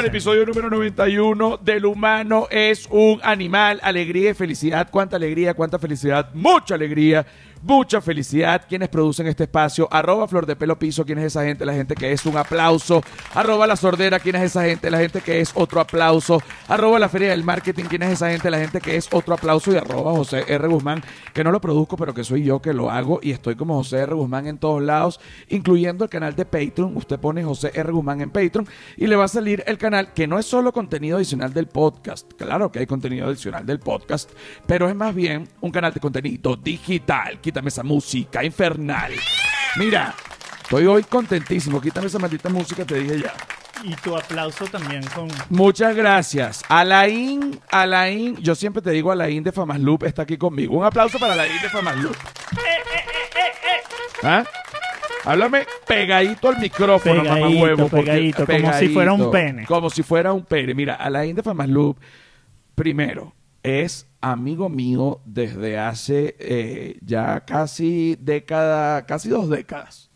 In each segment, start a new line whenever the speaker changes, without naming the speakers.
al episodio número 91 del humano es un animal, alegría y felicidad. Cuánta alegría, cuánta felicidad, mucha alegría, mucha felicidad. Quienes producen este espacio, arroba Flor de Pelo Piso, quién es esa gente, la gente que es un aplauso, arroba La Sordera, quién es esa gente, la gente que es otro aplauso, arroba La Feria del Marketing, quién es esa gente, la gente que es otro aplauso y arroba José R. Guzmán, que no lo produzco, pero que soy yo que lo hago y estoy como José R. Guzmán en todos lados, incluyendo el canal de Patreon. Usted pone José R. Guzmán en Patreon y le va a salir el canal que no es solo contenido adicional del podcast, claro que hay contenido adicional del podcast, pero es más bien un canal de contenido digital. Quítame esa música infernal. Mira, estoy hoy contentísimo. Quítame esa maldita música, te dije ya.
Y tu aplauso también con...
Muchas gracias. Alain, Alain, yo siempre te digo Alain de Famas Loop está aquí conmigo. Un aplauso para Alain de Famas Loop. ¿Ah? Háblame pegadito al micrófono, mamá huevo. porque-
pegadito, como si fuera un pene.
Como si fuera un pene. Mira, Alain de Famas Loop, primero, es amigo mío desde hace eh, ya casi década, casi dos décadas.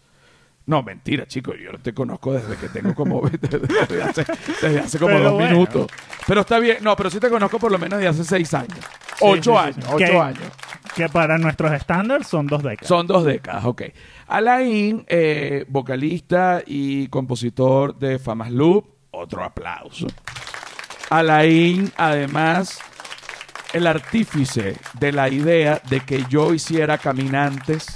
No, mentira, chicos. Yo te conozco desde que tengo como. desde, hace, desde hace como
Pero
dos
bueno.
minutos. Pero está bien. No, pero sí te conozco por lo menos de hace seis años. ocho
sí,
años.
sí.
Ocho
Que-
años.
Que para nuestros estándares son dos décadas.
Son dos décadas, ok. Alain, eh, vocalista y compositor de Famas Loop, otro aplauso. Alain, además, el artífice de la idea de que yo hiciera caminantes.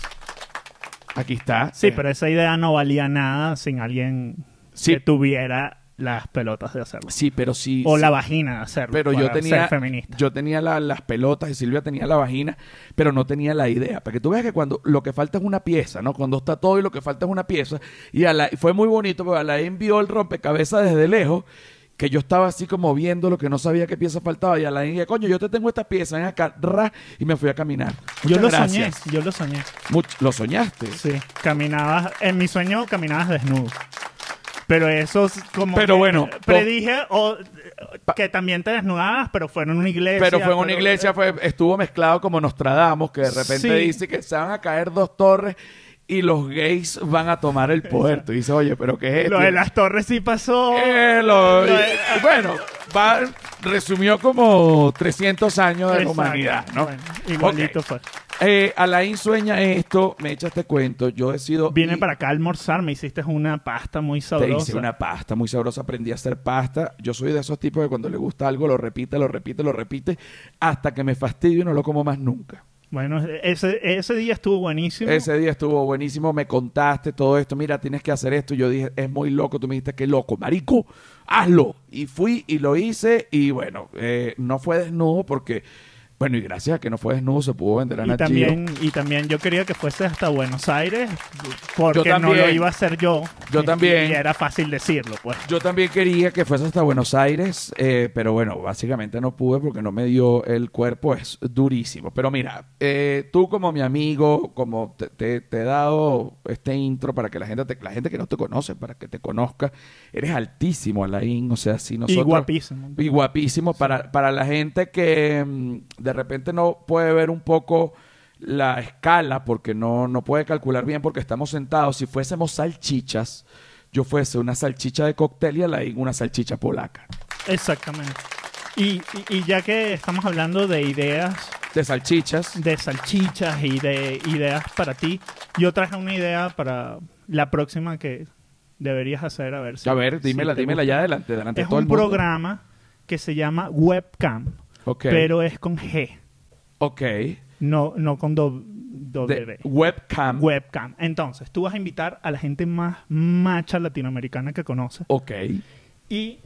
Aquí está.
Sí,
Eh,
pero esa idea no valía nada sin alguien
Sí.
que tuviera las pelotas de hacerlo.
Sí, pero sí.
O
sí.
la vagina de hacerlo.
Pero yo tenía,
Ser feminista.
yo tenía la- las pelotas y Silvia tenía la vagina, pero no tenía la idea. Para que tú veas que cuando lo que falta es una pieza, ¿no? Cuando está todo y lo que falta es una pieza. Y Alain- fue muy bonito porque Alain vio el rompecabezas desde lejos, que yo estaba así como viendo lo que no sabía qué pieza faltaba. Y Alain dije, coño, yo te tengo esta pieza, ven acá, ra, y me fui a caminar.
yo lo
gracias.
soñé, yo lo soñé.
Much- lo soñaste.
Sí, caminabas, en mi sueño caminabas desnudo. Pero eso es como
Pero
que
bueno,
predije o, que también te desnudabas, pero fue en una iglesia.
Pero fue en una
pero-
iglesia, fue, estuvo mezclado como Nostradamus, que de repente
Sí.
dice que se van a caer dos torres y los gays van a tomar el poder. Tú dices, oye, pero ¿qué es esto?
Lo de las torres sí pasó.
Eh, lo-
Lo de-
y- bueno, va, resumió como 300 años de la humanidad, ¿no?
Bueno, igualito fue.
Eh, Alain sueña esto, me echa este cuento, yo he sido...
Vine
y
para acá a almorzar, me hiciste una pasta muy
Te
sabrosa.
hice una pasta muy sabrosa, aprendí a hacer pasta. Yo soy de esos tipos que cuando le gusta algo lo repite, lo repite, lo repite, hasta que me fastidio y no lo como más nunca.
Bueno, ese, ese día estuvo buenísimo.
Ese día estuvo buenísimo, me contaste todo esto, mira, tienes que hacer esto. Yo dije, es muy loco, tú me dijiste, qué loco, marico, hazlo. Y fui y lo hice y bueno, eh, no fue desnudo porque, bueno, y gracias a que no fue desnudo se pudo vender a
y
Nat Geo.
también, y también yo quería que fuese hasta Buenos Aires, porque no lo iba a hacer yo.
Yo también.
Y era fácil decirlo, pues.
Yo también quería que fuese hasta Buenos Aires, eh, pero bueno, básicamente no pude porque no me dio el cuerpo, es durísimo. Pero mira, eh, tú como mi amigo, como te, te- te he dado este intro para que la gente, te- la gente que no te conoce, para que te conozca, eres altísimo, Alain, o sea, si nosotros...
y guapísimo.
Y guapísimo para, para la gente que mm, de repente no puede ver un poco la escala porque no, no puede calcular bien porque estamos sentados. Si fuésemos salchichas, yo fuese una salchicha de cóctel y Alain una salchicha polaca.
Exactamente. Y, y- y ya que estamos hablando de ideas,
De salchichas.
de salchichas y de ideas para ti, yo traje una idea para la próxima que deberías hacer, a ver si...
A ver, dímela, dímela
gusta.
ya adelante, delante de
Es
todo
un
el
programa que se llama Webcam,
Ok.
pero es con G,
ok.
no, no con do- doble B.
webcam.
Webcam. Entonces, tú vas a invitar a la gente más macha latinoamericana que conoces
ok.
y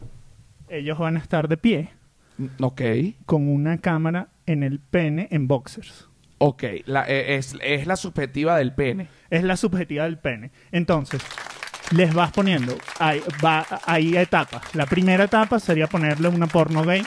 ellos van a estar de pie
Ok.
con una cámara en el pene en boxers.
Ok. La, eh, es, es la subjetiva del pene.
Es la subjetiva del pene. Entonces, les vas poniendo, hay, va, hay etapas. La primera etapa sería ponerle una porno gay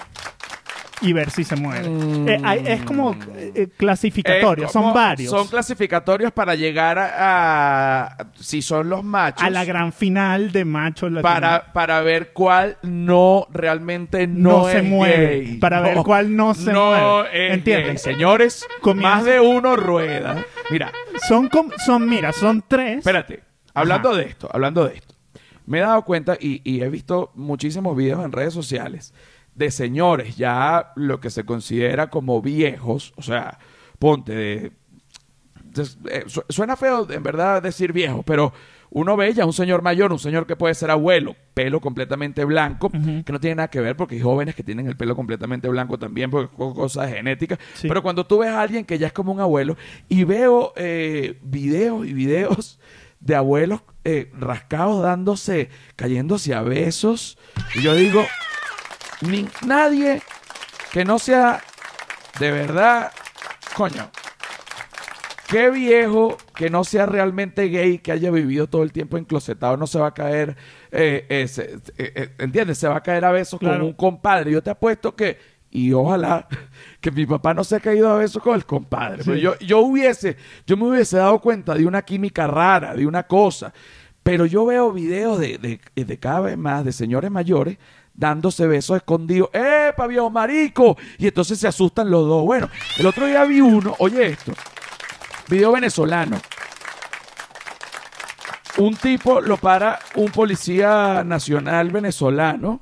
y ver si se mueve.
Mm.
Eh, hay- es como eh, eh, clasificatorio,
Eh,
son
como-
varios.
Son clasificatorios para llegar a, a- si son los machos.
a la gran final de machos
para, para ver cuál no realmente no,
No se
es
mueve.
gay.
Para ver cuál no se mueve.
es. Señores,
Comienza-
más de uno rueda. Mira,
Son, com- son, mira, son tres.
espérate. Hablando
Ajá.
de esto, hablando de esto. me he dado cuenta y, y he visto muchísimos videos en redes sociales de señores ya lo que se considera como viejos, o sea, ponte de eh, su- suena feo en verdad decir viejo, pero uno ve ya un señor mayor, un señor que puede ser abuelo, pelo completamente blanco, que no tiene nada que ver porque hay jóvenes que tienen el pelo completamente blanco también porque es co- cosas genéticas.
Sí.
Pero cuando tú ves a alguien que ya es como un abuelo y veo eh, videos y videos de abuelos eh, rascados dándose, cayéndose a besos, y yo digo, ni, nadie que no sea de verdad, coño, qué viejo que no sea realmente gay, que haya vivido todo el tiempo enclosetado, no se va a caer, eh, eh, se- eh, eh, ¿entiendes? Se va a caer a besos con un compadre. Yo te apuesto que, y ojalá que mi papá no se ha caído a besos con el compadre. Pero yo, yo hubiese, yo me hubiese dado cuenta de una química rara, de una cosa. Pero yo veo videos de, de, de cada vez más de señores mayores dándose besos escondidos. ¡Epa, viejo marico! Y entonces se asustan los dos. Bueno, el otro día vi uno, oye esto, video venezolano. Un tipo lo para un policía nacional venezolano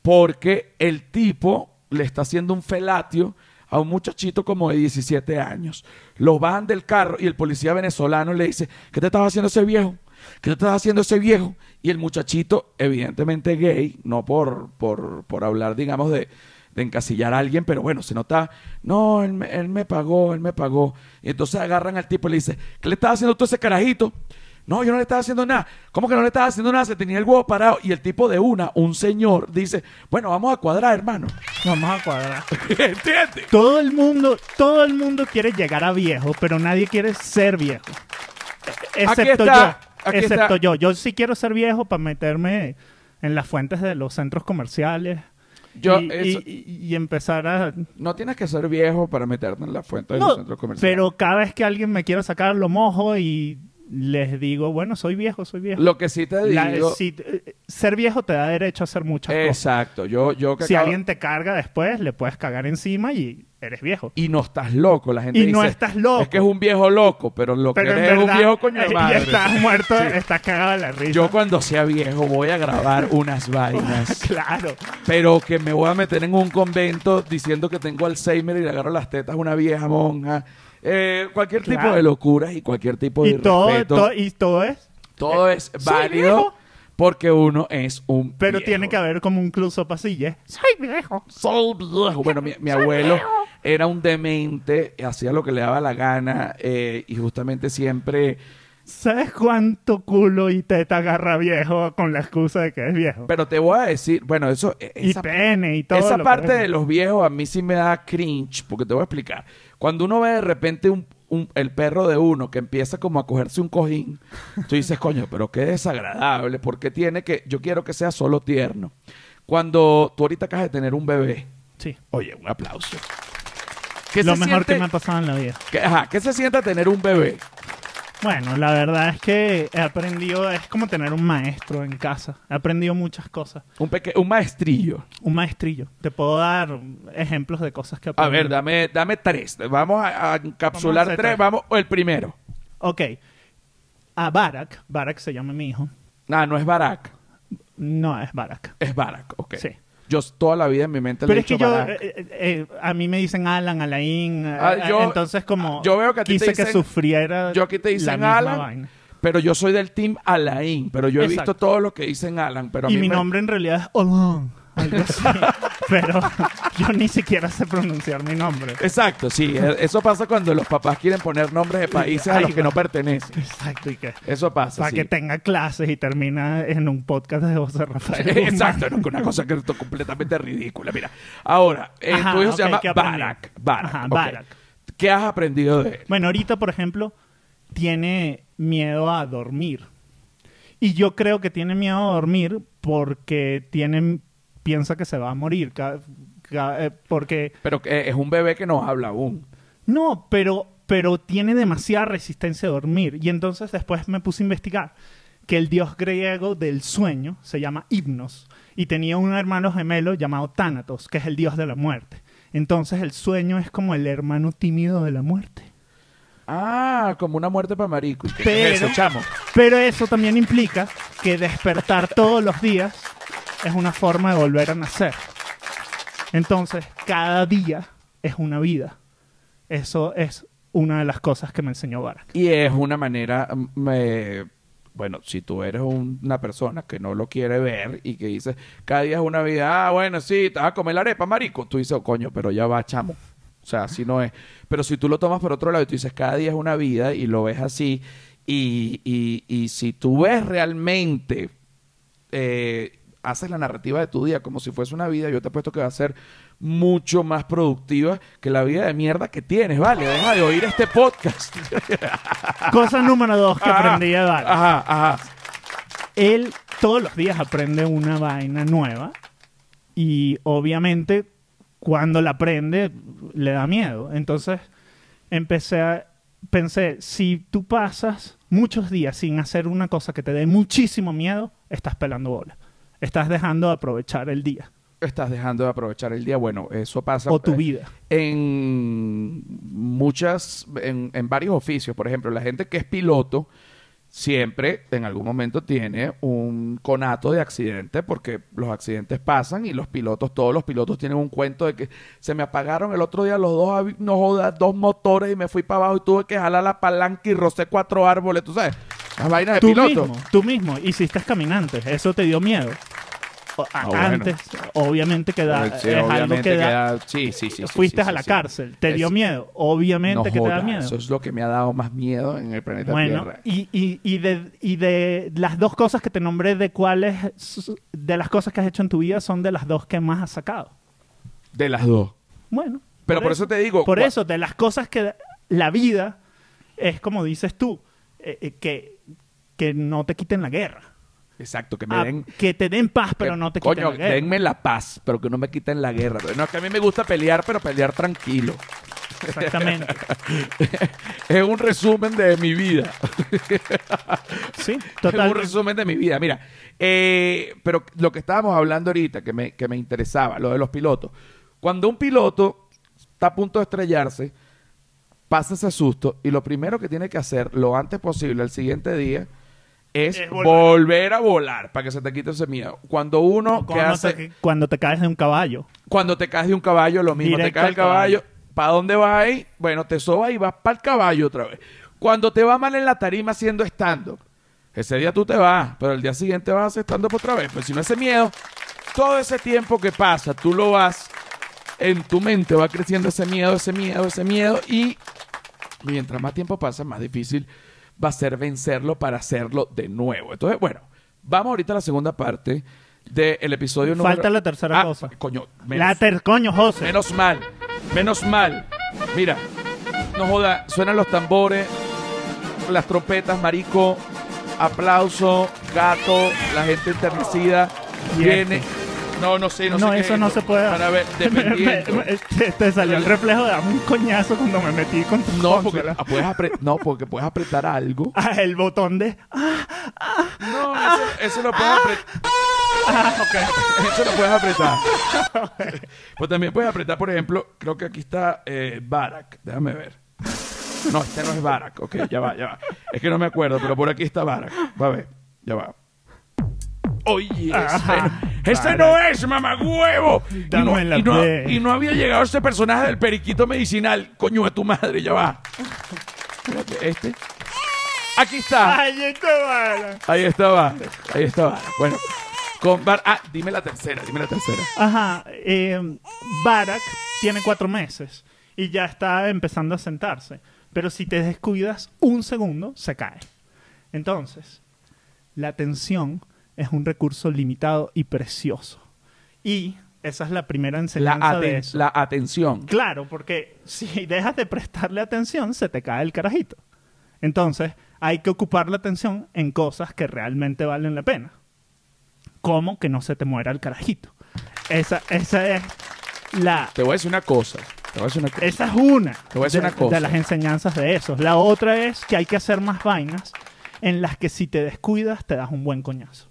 porque el tipo le está haciendo un felatio a un muchachito como de 17 años. Lo bajan del carro y el policía venezolano le dice, ¿qué te estaba haciendo ese viejo? ¿Qué estaba haciendo ese viejo? Y el muchachito, evidentemente gay, no por, por, por hablar, digamos, de, de encasillar a alguien, pero bueno, se nota, no, él me, él me pagó, él me pagó. Y entonces agarran al tipo y le dice, ¿qué le estaba haciendo tú a ese carajito? No, yo no le estaba haciendo nada. ¿Cómo que no le estaba haciendo nada? Se tenía el huevo parado. Y el tipo de una, un señor, dice, bueno, vamos a cuadrar, hermano.
Vamos a cuadrar.
¿Entiendes?
Todo el mundo, todo el mundo quiere llegar a viejo, pero nadie quiere ser viejo.
Aquí
Excepto
está,
yo.
Aquí
Excepto
está.
yo. Yo sí quiero ser viejo para meterme en las fuentes de los centros comerciales.
Yo,
y,
eso-
y- empezar a...
No tienes que ser viejo para meterte en la fuente de los centros comerciales.
pero cada vez que alguien me quiera sacar lo mojo y les digo, bueno, soy viejo, soy viejo.
Lo que sí te
La-
digo...
si- eh, ser viejo te da derecho a hacer muchas cosas.
exacto. Yo, yo que
Si
acabo-
alguien te carga después, le puedes cagar encima y eres viejo.
Y no estás loco. La gente
Y no
dice,
estás loco.
Es que es un viejo loco, pero lo
Pero
que
en
eres es un
verdad,
viejo coño de
eh,
madre.
y estás muerto, estás cagado de la risa.
Yo cuando sea viejo voy a grabar unas vainas.
Claro.
pero que me voy a meter en un convento diciendo que tengo Alzheimer y le agarro las tetas a una vieja monja. Eh, cualquier tipo de locuras y cualquier tipo de
Y todo, todo- y todo es.
todo es
soy
válido
viejo.
Porque uno es un
Pero
viejo.
tiene que haber como un close-up así, ¿eh? Soy viejo.
Soy viejo. Bueno, mi, mi abuelo era un demente, hacía lo que le daba la gana eh, y justamente siempre...
¿Sabes cuánto culo y teta agarra viejo con la excusa de que es viejo?
Pero te voy a decir, bueno, eso... eh,
y pene y todo.
Esa
lo que
parte
es.
de los viejos a mí sí me da cringe, porque te voy a explicar. Cuando uno ve de repente un, un- el perro de uno que empieza como a cogerse un cojín, tú dices, coño, pero qué desagradable, porque tiene que, yo quiero que sea solo tierno. Cuando tú ahorita acabas de tener un bebé,
Sí.
oye, un aplauso. ¿Qué
Lo
se
mejor
siente-
que me ha pasado en la vida.
que- ajá, ¿qué se siente tener un bebé?
Bueno, la verdad es que he aprendido, es como tener un maestro en casa. He aprendido muchas cosas.
Un, peque- un maestrillo.
Un maestrillo. Te puedo dar ejemplos de cosas que he
A ver, dame, dame tres. Vamos a, a encapsular
Vamos a hacer
tres.
tres.
Vamos, el primero.
Ok. A Barak, Barak se llama mi hijo.
Ah, no es Barack.
No es Barak.
Es Barack, ok.
Sí.
Yo toda la vida en mi mente le
Pero
he
es que
dicho
yo,
Barack.
eh, eh, eh, a mí me dicen Alan, Alain,
Ah, yo-
entonces como
yo veo que a ti te
quise que
dicen-
sufriera
yo aquí te dicen Alan,
vaina.
pero yo soy del team Alain. Pero yo he
Exacto.
visto todo lo que dicen Alan. Pero a
Y
mí
mi
me-
nombre en realidad es Alan, algo así. pero yo ni siquiera sé pronunciar mi nombre.
Exacto, sí. e- Eso pasa cuando los papás quieren poner nombres de países a
Ay,
los que no pertenecen.
Exacto, y que
Eso pasa,
para
sí.
que tenga clases y termina en un podcast de José Rafael. Guzmán.
Exacto, no, que una cosa que es completamente ridícula. Mira, ahora, eh,
Ajá,
tu hijo se llama
Ajá,
ok.
Barack.
¿Qué has aprendido de él?
Bueno, ahorita, por ejemplo, tiene miedo a dormir. Y yo creo que tiene miedo a dormir porque tiene, piensa que se va a morir. eh, porque
Pero que es un bebé que no habla aún.
No, pero, pero tiene demasiada resistencia a dormir. Y entonces después me puse a investigar que el dios griego del sueño se llama Hipnos y tenía un hermano gemelo llamado Tánatos, que es el dios de la muerte. Entonces el sueño es como el hermano tímido de la muerte.
Ah, como una muerte para marico. ¿Y qué
Pero-
es eso, chamo?
Pero eso también implica que despertar todos los días es una forma de volver a nacer. Entonces, cada día es una vida. Eso es una de las cosas que me enseñó Barack.
Y es una manera, mm, bueno, si tú eres un- una persona que no lo quiere ver y que dice, cada día es una vida, ah, bueno, sí, te vas a comer la arepa, marico, tú dices, oh, coño, pero ya va, chamo. O sea, así no es. Pero si tú lo tomas por otro lado y tú dices, cada día es una vida y lo ves así, y, y, y si tú ves realmente, eh, haces la narrativa de tu día como si fuese una vida, yo te apuesto que va a ser mucho más productiva que la vida de mierda que tienes, ¿vale? Deja de oír este podcast.
Cosa número dos que
Ajá,
aprendí de Barack.
Ajá, ajá.
Él todos los días aprende una vaina nueva y obviamente cuando la aprende le da miedo. Entonces empecé a pensé, si tú pasas muchos días sin hacer una cosa que te dé muchísimo miedo, estás pelando bola. Estás dejando de aprovechar el día
Estás dejando de aprovechar el día. Bueno, eso pasa
o tu
eh,
vida.
en muchas, en, en varios oficios. Por ejemplo, la gente que es piloto siempre en algún momento tiene un conato de accidente porque los accidentes pasan y los pilotos, todos los pilotos tienen un cuento de que se me apagaron el otro día los dos, no jodas, dos motores y me fui para abajo y tuve que jalar la palanca y rocé cuatro árboles, tú sabes, las vainas de
Tú
piloto.
mismo, tú mismo hiciste caminantes, eso te dio miedo.
Ah, bueno.
Antes, obviamente que da,
Sí,
es algo
obviamente
que da,
queda- sí, sí, sí, sí,
fuiste
sí,
a la cárcel, te dio
Es-
miedo, obviamente
No
que te da miedo.
Eso es lo que me ha dado más miedo en el planeta
Bueno,
Tierra.
y, y, y, de, y de las dos cosas que te nombré, de cuáles, de las cosas que has hecho en tu vida, son de las dos que más has sacado.
De las dos.
Bueno.
Pero por eso te digo,
Por eso, de las cosas que la vida es como dices tú, eh, eh, que, que no te quiten la guerra.
Exacto, que me
Ah,
den...
que te den paz, pero
que-
no te quiten
Coño,
la guerra.
denme la paz, pero que no me quiten la guerra. No, es que a mí me gusta pelear, pero pelear tranquilo.
Exactamente.
es un resumen de mi vida.
Sí,
Es un
total.
resumen de mi vida. Mira, eh, pero lo que estábamos hablando ahorita, que me, que me interesaba, lo de los pilotos. Cuando un piloto está a punto de estrellarse, pasa ese susto y lo primero que tiene que hacer lo antes posible, el siguiente día, es,
Es volver.
volver. a volar para que se te quite ese miedo. Cuando uno que
Cuando
hace,
te, cuando te caes de un caballo.
cuando te caes de un caballo, lo mismo, te
Directo
caes del
al caballo.
caballo, ¿para dónde vas ahí? Bueno, te sobas y vas para el caballo otra vez. Cuando te va mal en la tarima haciendo stand-up, ese día tú te vas, pero el día siguiente vas a stand-up otra vez. Pues si no ese miedo, todo ese tiempo que pasa, tú lo vas, en tu mente va creciendo ese miedo, ese miedo, ese miedo, y mientras más tiempo pasa, más difícil va a ser vencerlo para hacerlo de nuevo. Entonces, bueno, vamos ahorita a la segunda parte del episodio número...
Falta la tercera
Ah,
cosa.
Coño, menos,
La ter coño, José.
menos mal, menos mal. Mira, no joda, suenan los tambores, las trompetas, marico, aplauso, gato, la gente enternecida, viene... No, no sé, no,
No,
sé qué
eso
es
no se puede
Para ver, dependiendo.
Me- me- te, te salió el reflejo de darme un coñazo cuando me metí con tu
No,
consola.
ah, puedes apre- no, porque puedes apretar algo.
Ah, el botón de...
No, eso, eso lo puedes apretar.
Ah, ok.
Eso lo puedes apretar. Pues también puedes apretar, por ejemplo, creo que aquí está eh, Barack. Déjame ver. No, este no es Barack. Ok, ya va, ya va. Es que no me acuerdo, pero por aquí está Barack. Va a ver, ya va. Oye, ese no es, mamagüevo. Y no,
Dame la
y, no,
play.
y no había llegado ese personaje del periquito medicinal. Coño de tu madre, ya va. Espérate, este. Aquí está.
Ay, esto vale.
Ahí estaba. Ahí estaba. Bueno. Con Bar ah, dime la tercera, dime la tercera.
Ajá. eh, Barack tiene cuatro meses y ya está empezando a sentarse. Pero si te descuidas un segundo, se cae. Entonces, la atención es un recurso limitado y precioso. Y esa es la primera
La,
enseñanza de
aten-
eso.
la atención.
Claro, porque si dejas de prestarle atención, se te cae el carajito. Entonces, hay que ocupar la atención en cosas que realmente valen la pena. Como que no se te muera el carajito. Esa, esa es la.
Te voy a decir una cosa. Te voy a decir una cosa.
Esa es una,
Te voy a decir
de,
una cosa.
de las enseñanzas de eso. La otra es que hay que hacer más vainas en las que si te descuidas te das un buen coñazo.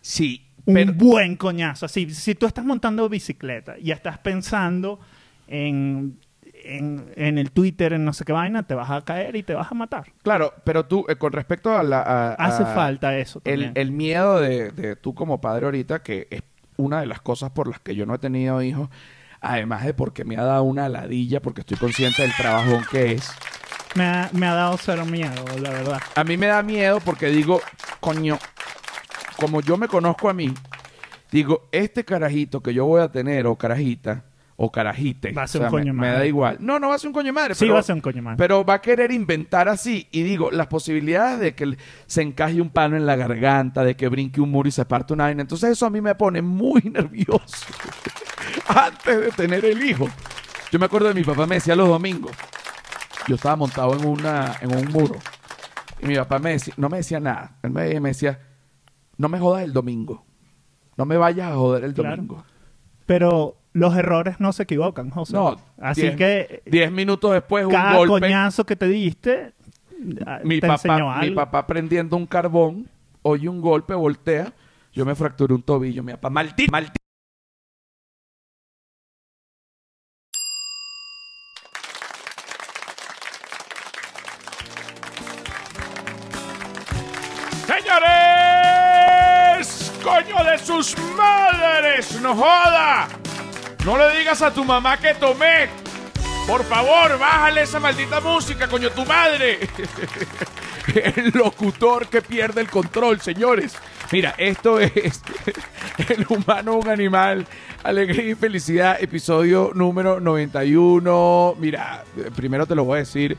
Sí,
Un
pero
buen coñazo. Así, si tú estás montando bicicleta y estás pensando en, en, en el Twitter, en no sé qué vaina, te vas a caer y te vas a matar.
Claro, pero tú, eh, con respecto a la... a-
Hace
a-
falta eso
el, miedo de, de tú como padre ahorita, que es una de las cosas por las que yo no he tenido hijos, además de porque me ha dado una ladilla, porque estoy consciente del trabajón que es.
me, ha, me ha dado cero miedo, la verdad.
A mí me da miedo porque digo, coño, como yo me conozco a mí, digo, este carajito que yo voy a tener, o carajita, o carajite,
Va a ser
o
un coño
me, da igual. No, no va a ser un coño madre,
Sí,
pero,
va a ser un coño madre.
pero va a querer inventar así. Y digo, las posibilidades de que se encaje un palo en la garganta, de que brinque un muro y se parte una vaina. Entonces eso a mí me pone muy nervioso antes de tener el hijo. Yo me acuerdo de mi papá me decía los domingos. Yo estaba montado en, una, en un muro. Y mi papá me decía, no me decía nada. Él me, me decía, no me jodas el domingo. No me vayas a joder el
Claro.
domingo.
Pero los errores no se equivocan, José.
No,
Así
diez-
que
Diez minutos después, un
cada
golpe.
coñazo que te diste ah,
mi
te enseñó
papá, mi papá prendiendo un carbón, oye un golpe, voltea. Yo me fracturé un tobillo. Mi papá, maldito, maldito. Señores, coño de sus madres, no joda. No le digas a tu mamá que tomé. Por favor, bájale esa maldita música, coño, tu madre. El locutor que pierde el control, señores. Mira, esto es El humano, un animal, alegría y felicidad, episodio número 91. Mira, primero te lo voy a decir.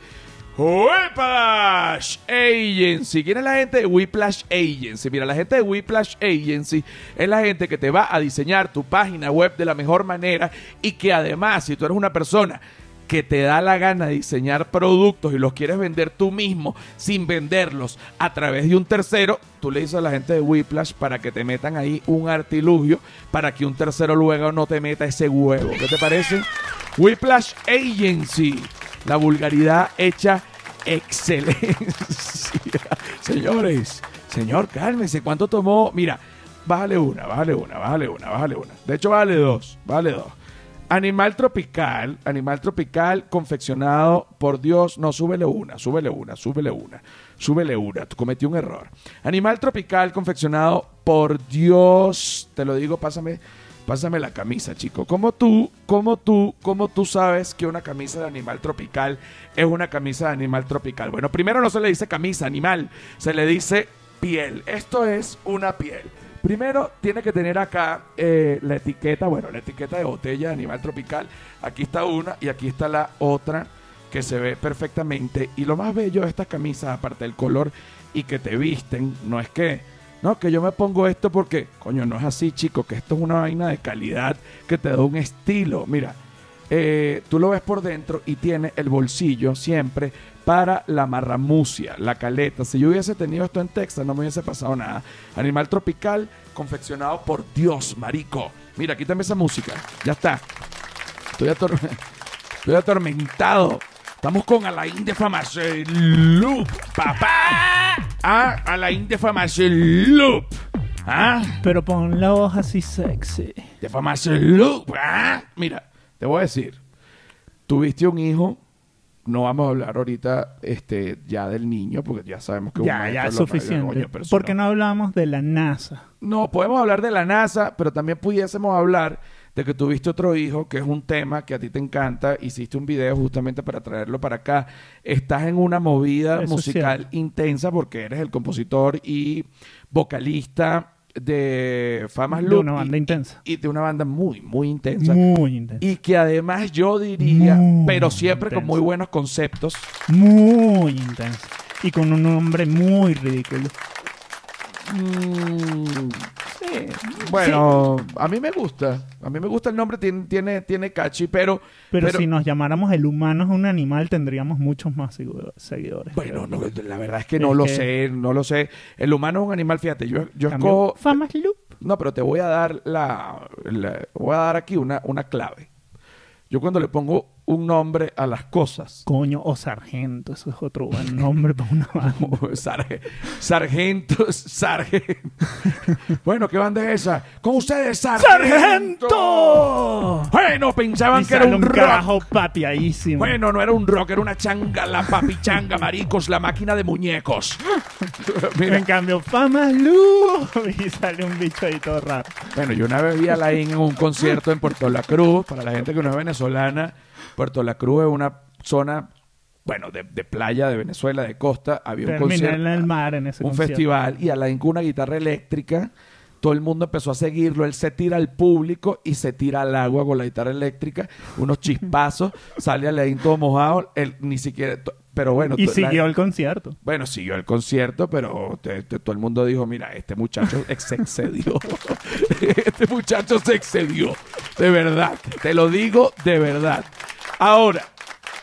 Whiplash Agency. ¿Quién es la gente de Whiplash Agency? Mira, la gente de Whiplash Agency es la gente que te va a diseñar tu página web de la mejor manera y que además, si tú eres una persona que te da la gana de diseñar productos y los quieres vender tú mismo sin venderlos a través de un tercero, tú le dices a la gente de Whiplash para que te metan ahí un artilugio para que un tercero luego no te meta ese huevo. ¿Qué te parece? Whiplash Agency, la vulgaridad hecha excelencia. Señores, señor, cálmese. ¿Cuánto tomó? Mira, bájale una, bájale una, bájale una, bájale una. De hecho, bájale dos, bájale dos. Animal tropical, animal tropical confeccionado por Dios. No, súbele una, súbele una, súbele una, súbele una. Tú cometí un error. Animal tropical confeccionado por Dios. Te lo digo, pásame, pásame la camisa, chico. ¿Cómo tú, cómo tú, cómo tú sabes que una camisa de animal tropical es una camisa de animal tropical? Bueno, primero no se le dice camisa animal, se le dice piel. Esto es una piel. Primero tiene que tener acá eh, la etiqueta, bueno, la etiqueta de botella de animal tropical. Aquí está una y aquí está la otra que se ve perfectamente. Y lo más bello de estas camisas, aparte del color y que te visten, no es que, no, que yo me pongo esto porque, coño, no es así, chico, que esto es una vaina de calidad que te da un estilo. Mira, eh, tú lo ves por dentro y tiene el bolsillo siempre para la marramucia, la caleta. Si yo hubiese tenido esto en Texas, no me hubiese pasado nada. Animal tropical confeccionado por Dios, marico. Mira, quítame esa música. Ya está. Estoy, Estoy atormentado. Estamos con Alain de Loop, papá. Ah, Alain de Loop. Ah,
Pero pon la voz así sexy.
de Loop. Ah, mira, te voy a decir. Tuviste un hijo. No vamos a hablar ahorita este, ya del niño, porque ya sabemos que un
Ya,
maestro
ya es suficiente. ¿Por qué
no-
no hablamos de la NASA?
no, podemos hablar de la NASA, pero también pudiésemos hablar de que tuviste otro hijo, que es un tema que a ti te encanta. Hiciste un video justamente para traerlo para acá. Estás en una movida
Eso
musical intensa porque eres el compositor y vocalista de Famas
De
Loop
una banda
y,
intensa.
y de una banda muy, muy intensa.
Muy intensa.
Y que además yo diría,
Muy
pero siempre con muy buenos conceptos.
Muy intensa. Y con un nombre muy ridículo.
Mm, sí. Bueno, a mí me gusta. A mí me gusta el nombre, tiene, tiene, tiene catchy, pero.
Pero, si nos llamáramos el humano es un animal, tendríamos muchos más seguidores.
Bueno, no, la verdad es que no
Es
lo
que-
sé, no lo sé. El humano es un animal, fíjate, yo, yo escojo.
Famas Loop.
No, pero te voy a dar la, la- voy a dar aquí una, una clave. Yo cuando le pongo un nombre a las cosas.
Coño, o sargento, eso es otro buen nombre para una banda.
Sarge- sargentos, sargento. bueno, ¿qué banda es esa? Con ustedes, sargento.
¡Sargento!
Bueno, pensaban
Y
que era un
un
rock.
carajo papiadísimo.
Bueno, no era un rock, era una changa, la papichanga, maricos, la máquina de muñecos. Mira,
En cambio, fama luz. Y sale un bicho ahí todo raro.
Bueno, yo una vez vi a Laín en un concierto en Puerto La Cruz. Para la gente que no es venezolana, Puerto La Cruz es una zona, bueno, de, de playa de Venezuela, de costa. Había un concierto,
en el mar en ese
un
concierto.
festival, y Alain con una guitarra eléctrica. Todo el mundo empezó a seguirlo. Él se tira al público y se tira al agua con la guitarra eléctrica. Unos chispazos. sale Alain todo mojado. Él ni siquiera. Pero bueno.
Y
la-
siguió el concierto.
bueno, siguió el concierto, pero te- te- todo el mundo dijo, mira, este muchacho se excedió. este muchacho se excedió. De verdad. Te lo digo de verdad. Ahora,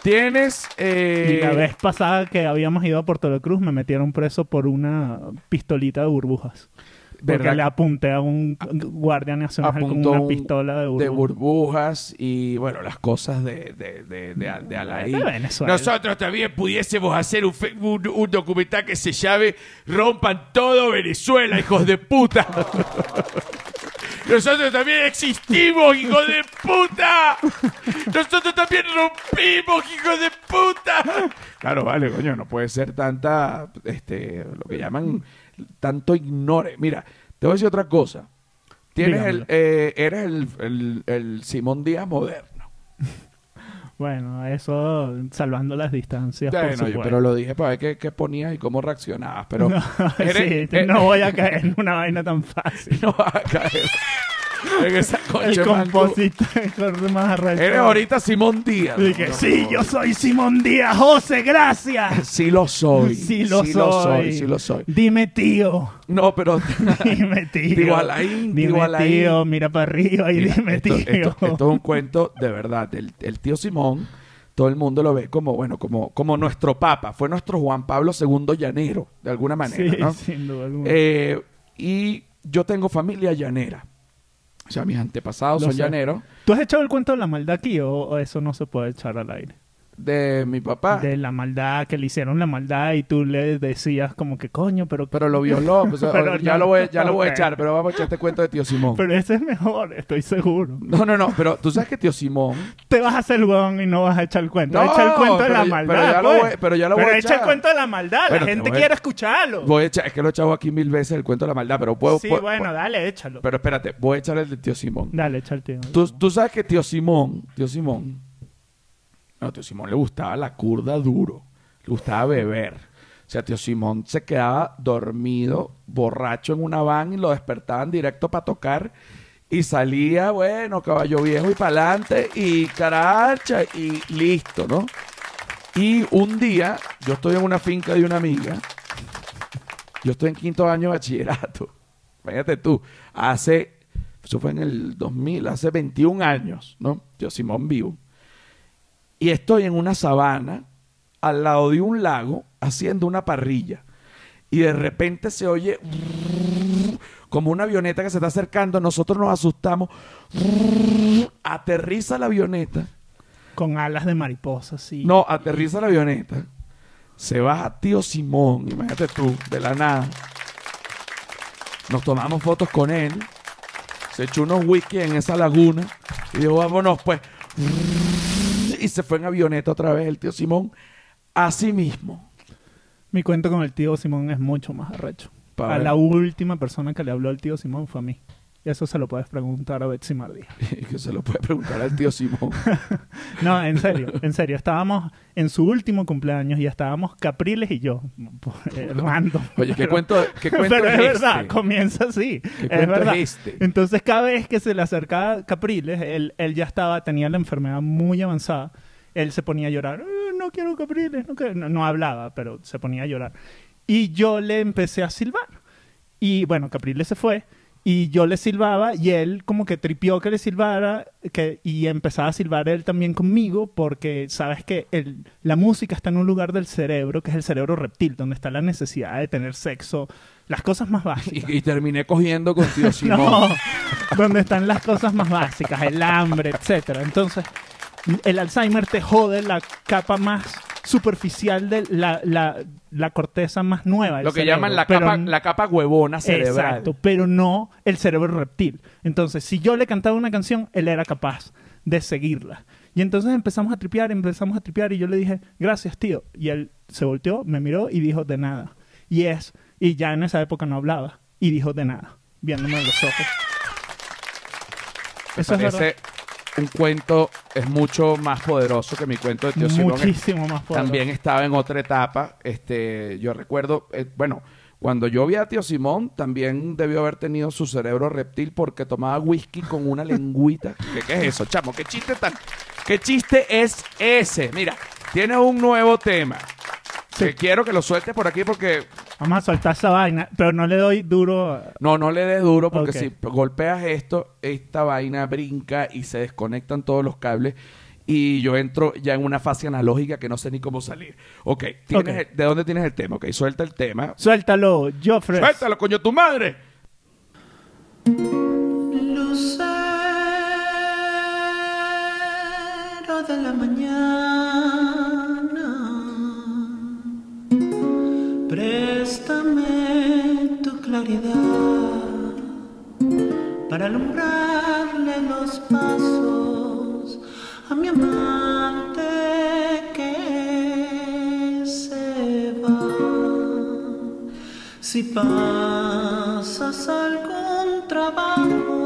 tienes... eh,
Y la vez pasada que habíamos ido a Puerto La Cruz me metieron preso por una pistolita de burbujas. Porque
¿verdad?
le apunté a un guardia nacional con una
un-
pistola de burbujas.
de burbujas y bueno, las cosas de, de, de, de, de Alain.
Venezuela.
Nosotros también pudiésemos hacer un, un, un documental que se llame Rompan todo Venezuela, hijos de puta. Nosotros también existimos, hijos de puta. Nosotros también rompimos, hijos de puta. Claro, vale, coño, no puede ser tanta, este, lo que llaman, tanto ignore. Mira, te voy a decir otra cosa. Tienes el, eh, eres el, el- el Simón Díaz moderno.
Bueno, eso salvando las distancias. por
yo- pero lo dije para ver qué, qué ponías y cómo reaccionabas. Pero
No,
eres-
sí,
eh,
no voy a caer en una vaina tan fácil.
no vas a caer en esa
El compositor más arrecho.
Eres ahorita Simón Díaz.
Sí, yo soy Simón Díaz, José, gracias.
Sí lo soy.
Sí lo soy.
Sí lo soy.
Dime tío.
No, pero...
Dime tío.
Digo
Dime
digo
tío, mira para arriba y
Mira,
dime
esto,
tío.
esto- esto es un cuento de verdad. El, el tío Simón, todo el mundo lo ve como, bueno, como, como nuestro papa. Fue nuestro Juan Pablo II llanero, de alguna manera,
sí,
¿no?
sin duda alguna.
Eh, y yo tengo familia llanera. O sea, mis antepasados
Lo
son
sé.
llaneros.
¿Tú has echado el cuento de la maldad aquí o, o eso no se puede echar al aire?
De mi papá.
De la maldad, que le hicieron la maldad y tú le decías como que coño, pero...
Pero lo violó. pues,
Pero
ya,
no.
lo voy, ya lo voy a echar, pero vamos a echar este cuento de tío Simón.
Pero ese es mejor, estoy seguro.
No, no, no, pero tú sabes que tío Simón.
Te vas a hacer huevón y no vas a echar el cuento.
No,
echa el cuento de
pero
la maldad.
pero ya lo
pues.
voy- pero ya lo voy a
echa
echar.
el cuento de la maldad.
Bueno,
la
te
gente
a-
quiere escucharlo.
Voy a echar, es que lo he echado aquí mil veces el cuento de la maldad, pero puedo.
sí,
puedo-
bueno,
puedo-
dale, échalo.
pero espérate, voy a echar el de tío Simón.
Dale, echa el tío.
Tú, tú sabes que tío Simón, tío Simón, no, tío Simón le gustaba la curda duro, le gustaba beber. O sea, tío Simón se quedaba dormido, borracho en una van y lo despertaban directo para tocar y salía, bueno, caballo viejo y para adelante y caracha y listo, ¿no? Y un día, yo estoy en una finca de una amiga, yo estoy en quinto año de bachillerato, fíjate tú, hace eso fue en el 2000, hace 21 años, ¿no? Yo Simón vivo. Y estoy en una sabana, al lado de un lago, haciendo una parrilla. Y de repente se oye como una avioneta que se está acercando. Nosotros nos asustamos. Aterriza la avioneta.
Con alas de mariposa, sí.
No, aterriza la avioneta. Se baja tío Simón, imagínate tú, de la nada. Nos tomamos fotos con él. Se echó unos whisky en esa laguna. Y dijo, vámonos pues. Y se fue en avioneta otra vez el tío Simón. Así mismo.
Mi cuento con el tío Simón es mucho más arrecho.
Pa'
a
ver.
la última persona que le habló el tío Simón fue a mí. Eso se lo puedes preguntar a Betsy Mardía.
que se lo puede preguntar al tío Simón.
No, en serio, en serio. Estábamos en su último cumpleaños y estábamos Capriles y yo. eh, random.
Oye, ¿qué
Pero-
cuento, qué cuento
Pero es,
es
verdad,
este?
comienza así.
¿Qué
Es
cuento
verdad.
es este?
Entonces, cada vez que se le acercaba Capriles, él, él ya estaba, tenía la enfermedad muy avanzada. Él se ponía a llorar. "Eh, no quiero Capriles. No, quiero". No- no hablaba, pero se ponía a llorar. Y yo le empecé a silbar. Y bueno, Capriles se fue. Y yo le silbaba y él como que tripió que le silbara que, y empezaba a silbar él también conmigo porque sabes que el, la música está en un lugar del cerebro que es el cerebro reptil, donde está la necesidad de tener sexo, las cosas más básicas.
Y, y terminé cogiendo con tío Simón.
No, donde están las cosas más básicas, el hambre, etcétera. Entonces,
el Alzheimer te jode la capa más superficial de la, la, la corteza más nueva.
Lo que
cerebro,
llaman la capa, la capa huevona cerebral.
Exacto, pero no el cerebro reptil. Entonces, si yo le cantaba una canción, él era capaz de seguirla. Y entonces empezamos a tripear, empezamos a tripear y yo le dije, gracias tío. Y él se volteó, me miró y dijo, de nada. Y es, y ya en esa época no hablaba. Y dijo, de nada, viéndome a los ojos. Eso es
un cuento, es mucho más poderoso que mi cuento de Tío Simón.
Muchísimo más poderoso.
También estaba en otra etapa. Este, yo recuerdo, eh, bueno, cuando yo vi a Tío Simón, también debió haber tenido su cerebro reptil porque tomaba whisky con una lengüita. ¿Qué, qué es eso, chamo? ¿Qué chiste tan, qué chiste es ese? Mira, tiene un nuevo tema.
Sí.
Que quiero que lo sueltes por aquí porque
Vamos a soltar esa vaina, pero no le doy duro. a-
no, no le des duro porque
Ok.
si golpeas esto, esta vaina brinca y se desconectan todos los cables y yo entro ya en una fase analógica que no sé ni cómo salir. Ok, ¿tienes
Ok.
el- ¿de dónde tienes el tema? Ok, suelta el tema.
Suéltalo, Joffrey.
¡Suéltalo, coño, tu madre!
Lucero de la mañana, préstame tu claridad para alumbrarle los pasos a mi amante que se va. Si pasas algún trabajo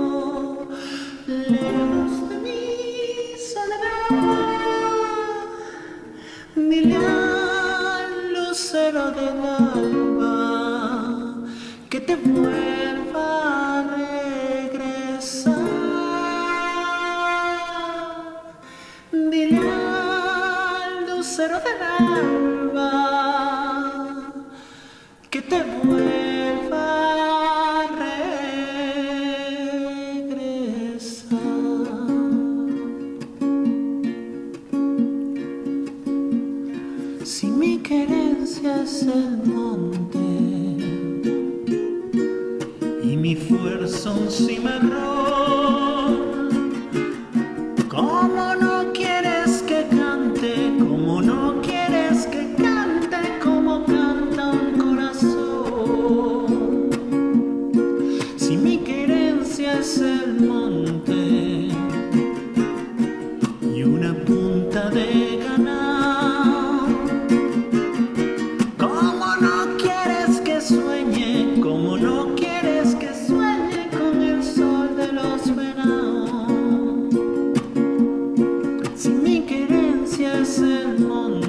Dile al lucero del querencia es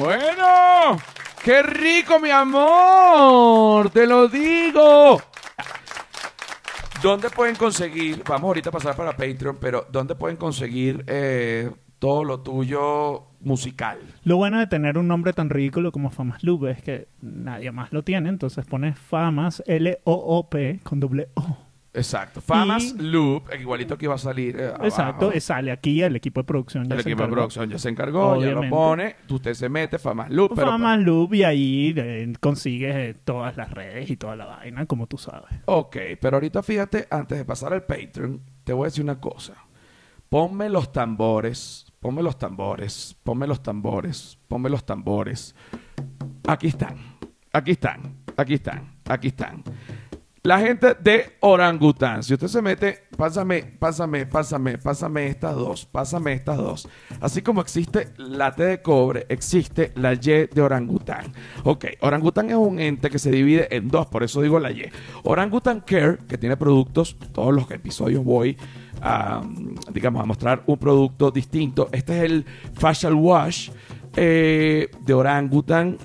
Bueno, qué rico, mi amor, te lo digo. ¿Dónde pueden conseguir? Vamos ahorita a pasar para Patreon, pero ¿dónde pueden conseguir eh, todo lo tuyo musical?
Lo bueno de tener un nombre tan ridículo como Famas Loop es que nadie más lo tiene, entonces pones Famas L-O-O-P con doble O.
Exacto. Famas
Y-
Loop, igualito que iba a salir. eh,
Exacto,
abajo.
sale aquí el equipo de producción. Ya
El
se
equipo de producción ya se encargó, ya lo
Obviamente.
pone, usted se mete, Famas Loop, pero...
Famas Loop y ahí eh, consigues eh, todas las redes y toda la vaina, como tú sabes.
Ok, pero ahorita fíjate, antes de pasar al Patreon, te voy a decir una cosa. Ponme los tambores, ponme los tambores, ponme los tambores, ponme los tambores. Aquí están, aquí están, aquí están, aquí están. La gente de Orangután, si usted se mete, pásame, pásame, pásame, pásame estas dos, pásame estas dos. Así como existe la T de cobre, existe la Y de orangután. Ok, orangután es un ente que se divide en dos, por eso digo la Y. Orangután Care, que tiene productos, todos los episodios voy a, digamos, a mostrar un producto distinto. Este es el Facial Wash eh, de orangután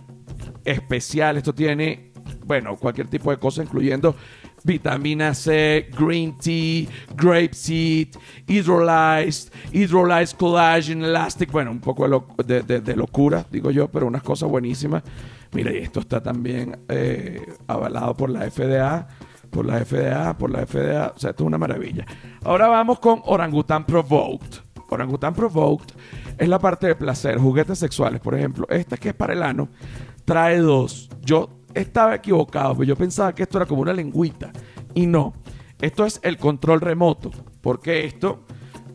especial. Esto tiene, bueno, cualquier tipo de cosa, incluyendo vitamina C, green tea, grapeseed, hydrolyzed, hydrolyzed collagen, elastic. Bueno, un poco de, de- locura, digo yo, pero unas cosas buenísimas. Mira, y esto está también eh, avalado por la FDA. Por la FDA, por la FDA. O sea, esto es una maravilla. Ahora vamos con Orangutan Provoked. Orangutan Provoked es la parte de placer, juguetes sexuales, por ejemplo. Esta que es para el ano, trae dos. Yo estaba equivocado, pero yo pensaba que esto era como una lengüita. Y no. Esto es el control remoto. Porque esto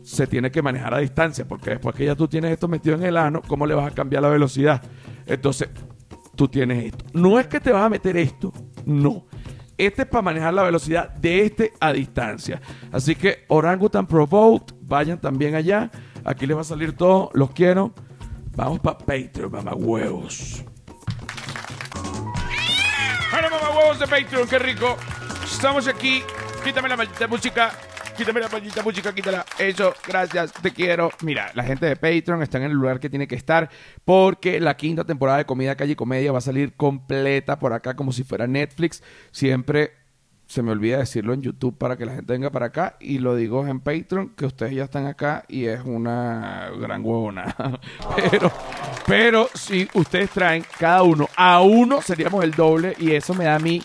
se tiene que manejar a distancia. Porque después que ya tú tienes esto metido en el ano, ¿cómo le vas a cambiar la velocidad? Entonces, tú tienes esto. No es que te vas a meter esto. No. Este es para manejar la velocidad de este a distancia. Así que Orangutan Provoked, vayan también allá. Aquí les va a salir todo. Los quiero. Vamos para Patreon, mamá huevos. Huevos de Patreon, qué rico. Estamos aquí. Quítame la maldita música. Quítame la maldita música, quítala. Eso, gracias, te quiero. Mira, la gente de Patreon está en el lugar que tiene que estar porque la quinta temporada de Comida Calle y Comedia va a salir completa por acá como si fuera Netflix. Siempre se me olvida decirlo en YouTube para que la gente venga para acá y lo digo en Patreon que ustedes ya están acá y es una gran huevona. pero, pero si ustedes traen cada uno a uno seríamos el doble y eso me da a mí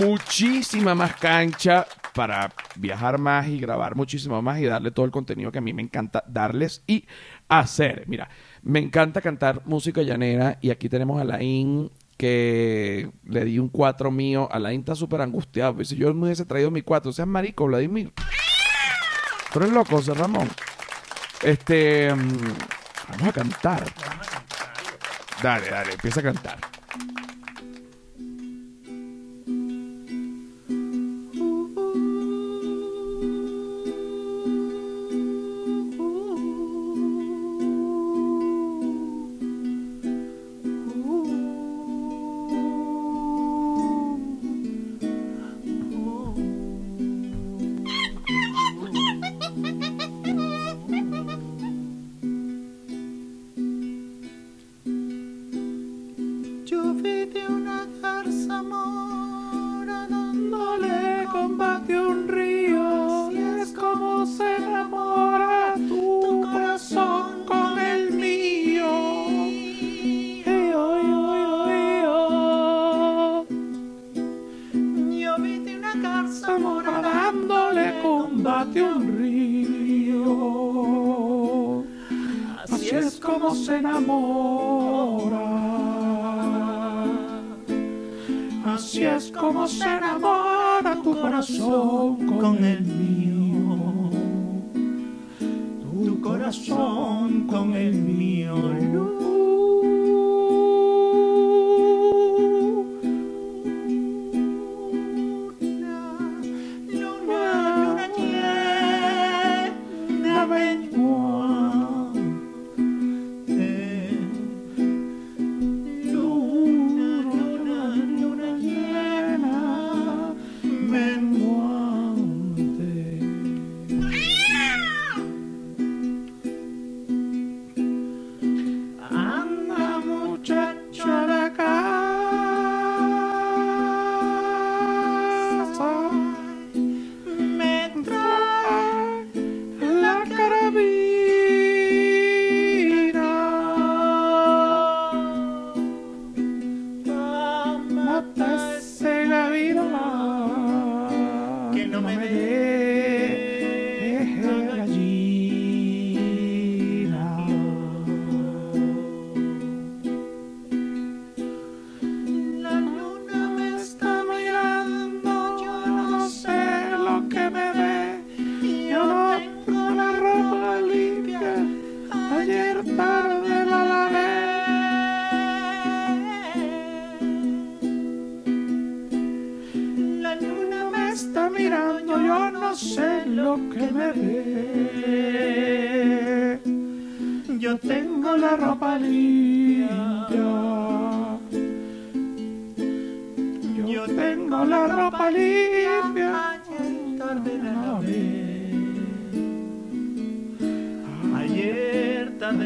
muchísima más cancha para viajar más y grabar muchísimo más y darle todo el contenido que a mí me encanta darles y hacer. Mira, me encanta cantar música llanera y aquí tenemos a Laín que le di un 4 mío. Alain está súper angustiado. Pues si yo me hubiese traído mi 4, seas marico, Vladimir. Tú eres loco, José Ramón. Este. mm, vamos a cantar. Dale, dale, empieza a cantar.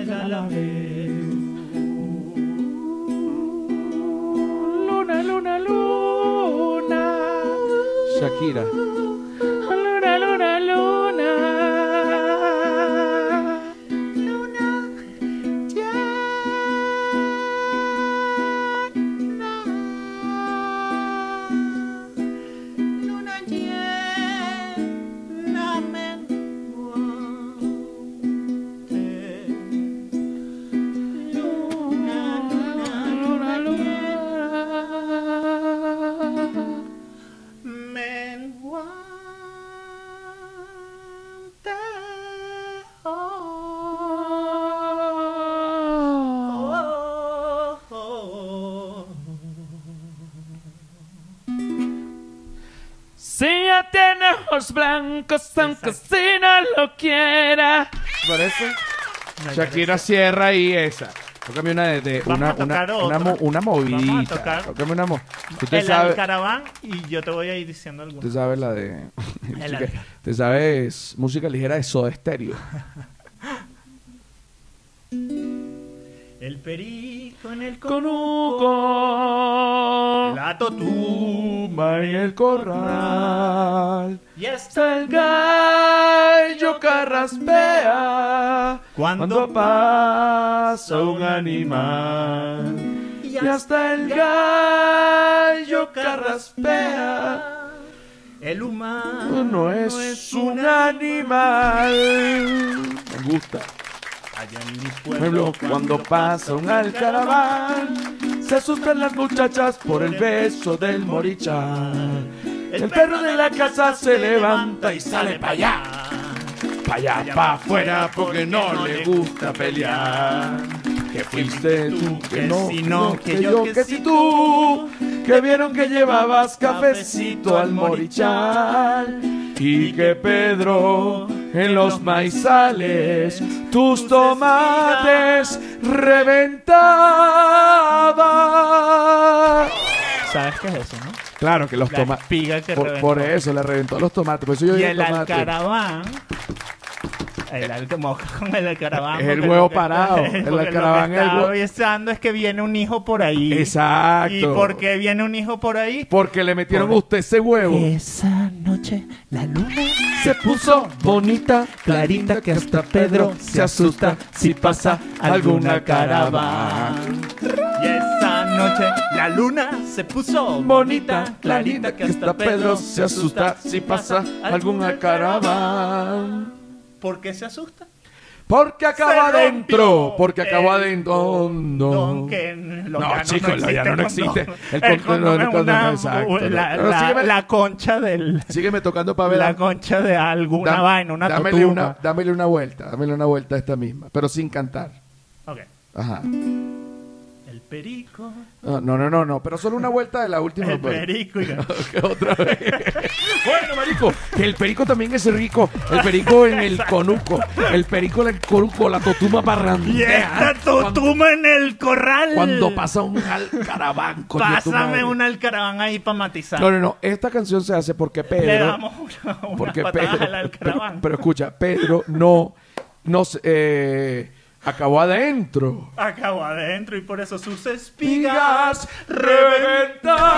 Tarde la lavé. Luna, luna, luna.
Shakira. Aunque si no lo quiera. ¿Te parece? Shakira cierra ahí esa. Tócame una de, de-
Vamos
una,
a tocar
una, una, mo- una
Vamos a
movidita.
tocar
Tócame una mo- Usted
El
sabe,
Alcaraván y yo te voy a ir diciendo
usted
algunos.
sabe la de.
El
música-
Alca-
Usted sabe es música ligera de Soda Stereo.
El perico en el
Conuco.
La totuma
Tuma en el corral.
y está
el gallo carraspea.
Cuando
pasa un animal. y hasta el gallo carraspea.
El humano
no es un animal. me gusta.
Allá en mi
pueblo cuando pasa un alcaraván se asustan las muchachas por el beso del morichal el perro de la casa se levanta y sale para allá Pa' allá, pa' afuera, porque no le gusta pelear. Que fuiste tú, que no,
si no,
que yo, que si tú, que vieron que llevabas cafecito al morichal. Y que Pedro en los maizales tus tomates reventaba.
¿Sabes qué es eso, no?
Claro que los
La
tomates.
espiga que
Por,
reventó.
por eso le reventó los tomates. Por eso yo
Y el alcaraván. El con el alcaraván.
Es el huevo
que-
parado. El alcaraván es el huevo-
avisando es que viene un hijo por ahí.
Exacto.
¿Y por qué viene un hijo por ahí?
Porque le metieron a usted ese huevo.
Esa noche la luna
Se puso bonita,
clarita que hasta Pedro se asusta si pasa alguna caravana. Y esa noche la luna se puso
Bonita, clarita, que hasta Pedro se asusta si pasa alguna caravana.
¿Por qué se asusta?
Porque acaba
Se rompió
adentro. Porque acaba
el
adentro. No.
condón que los
No,
llanos
chicos, los llanos no existe. El
El
condón no-
condón
el
es
condón no,
una-
exacto, no.
la,
Pero
la-
sígueme-
la concha del...
Sígueme tocando para ver.
La concha de alguna vaina, una
dámele una, dámele una vuelta. Dámele una vuelta a esta misma. Pero sin cantar.
Ok.
Ajá.
Perico.
No, no, no, no, no, pero solo una vuelta de la última.
El perico. y-
otra vez. bueno, marico, que el perico también es rico. El perico en el conuco. El perico en el conuco, la totuma
Y
parrandera.
esta totuma en el corral.
Cuando pasa un alcaraván,
Pásame un alcaraván ahí para matizar.
No, no, no. Esta canción se hace porque
Le
Pedro.
damos una, una
porque Pedro.
al
Pero,
alcaraván.
pero escucha, Pedro no. no eh, acabó adentro.
Acabo adentro y por eso sus espigas
reventadas.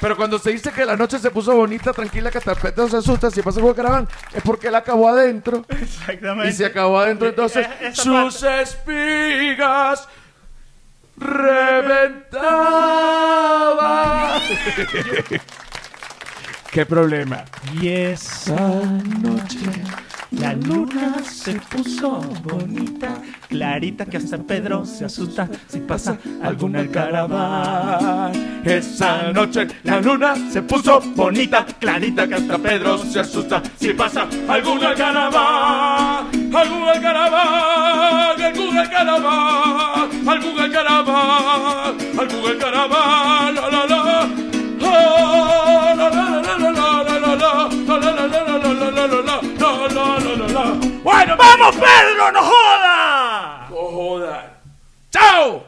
Pero cuando se dice que la noche se puso bonita, tranquila, que el Pedro se asusta si pasa por caraván, es porque él acabó adentro.
Exactamente.
Y se acabó adentro, entonces
Eh, esa
sus espigas reventaban. ¿Qué problema?
Y esa noche la luna se puso bonita, clarita que hasta Pedro se asusta si pasa alguna caravana.
Esa noche la luna se puso bonita, clarita que hasta Pedro se asusta si pasa algún alcaraván, algún alcaraván, algún alcaraván, algún alcaraván, algún alcaraván, la la la.
¡Vamos, Pedro! ¡No joda! ¡No joda! ¡Chao!